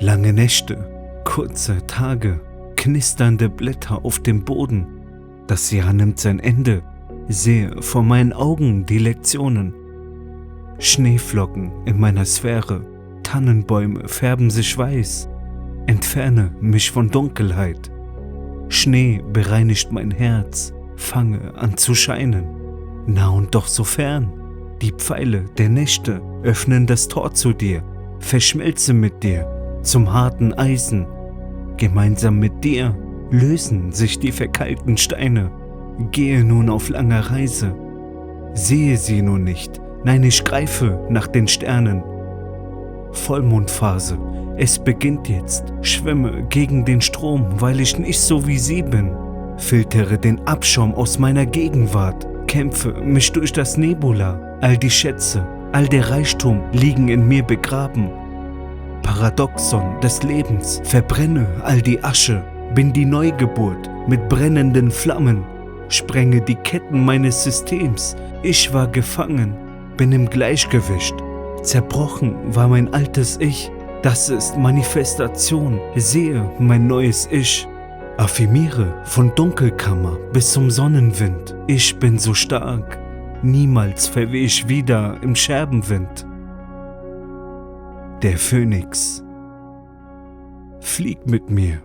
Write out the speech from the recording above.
Lange Nächte, kurze Tage, knisternde Blätter auf dem Boden. Das Jahr nimmt sein Ende, sehe vor meinen Augen die Lektionen. Schneeflocken in meiner Sphäre, Tannenbäume färben sich weiß. Entferne mich von Dunkelheit. Schnee bereinigt mein Herz, fange an zu scheinen. Nah und doch so fern. Die Pfeile der Nächte öffnen das Tor zu dir, verschmelze mit dir zum harten Eisen. Gemeinsam mit dir lösen sich die verkalkten Steine. Gehe nun auf langer Reise. Sehe sie nur nicht, nein, ich greife nach den Sternen. Vollmondphase, es beginnt jetzt. Schwimme gegen den Strom, weil ich nicht so wie sie bin. Filtere den Abschaum aus meiner Gegenwart. Kämpfe mich durch das Nebula. All die Schätze, all der Reichtum liegen in mir begraben. Paradoxon des Lebens, verbrenne all die Asche, bin die Neugeburt mit brennenden Flammen, sprenge die Ketten meines Systems, ich war gefangen, bin im Gleichgewicht, zerbrochen war mein altes Ich, das ist Manifestation, sehe mein neues Ich. Affirmiere von Dunkelkammer bis zum Sonnenwind, ich bin so stark, niemals verweh ich wieder im Scherbenwind. Der Phönix. Flieg mit mir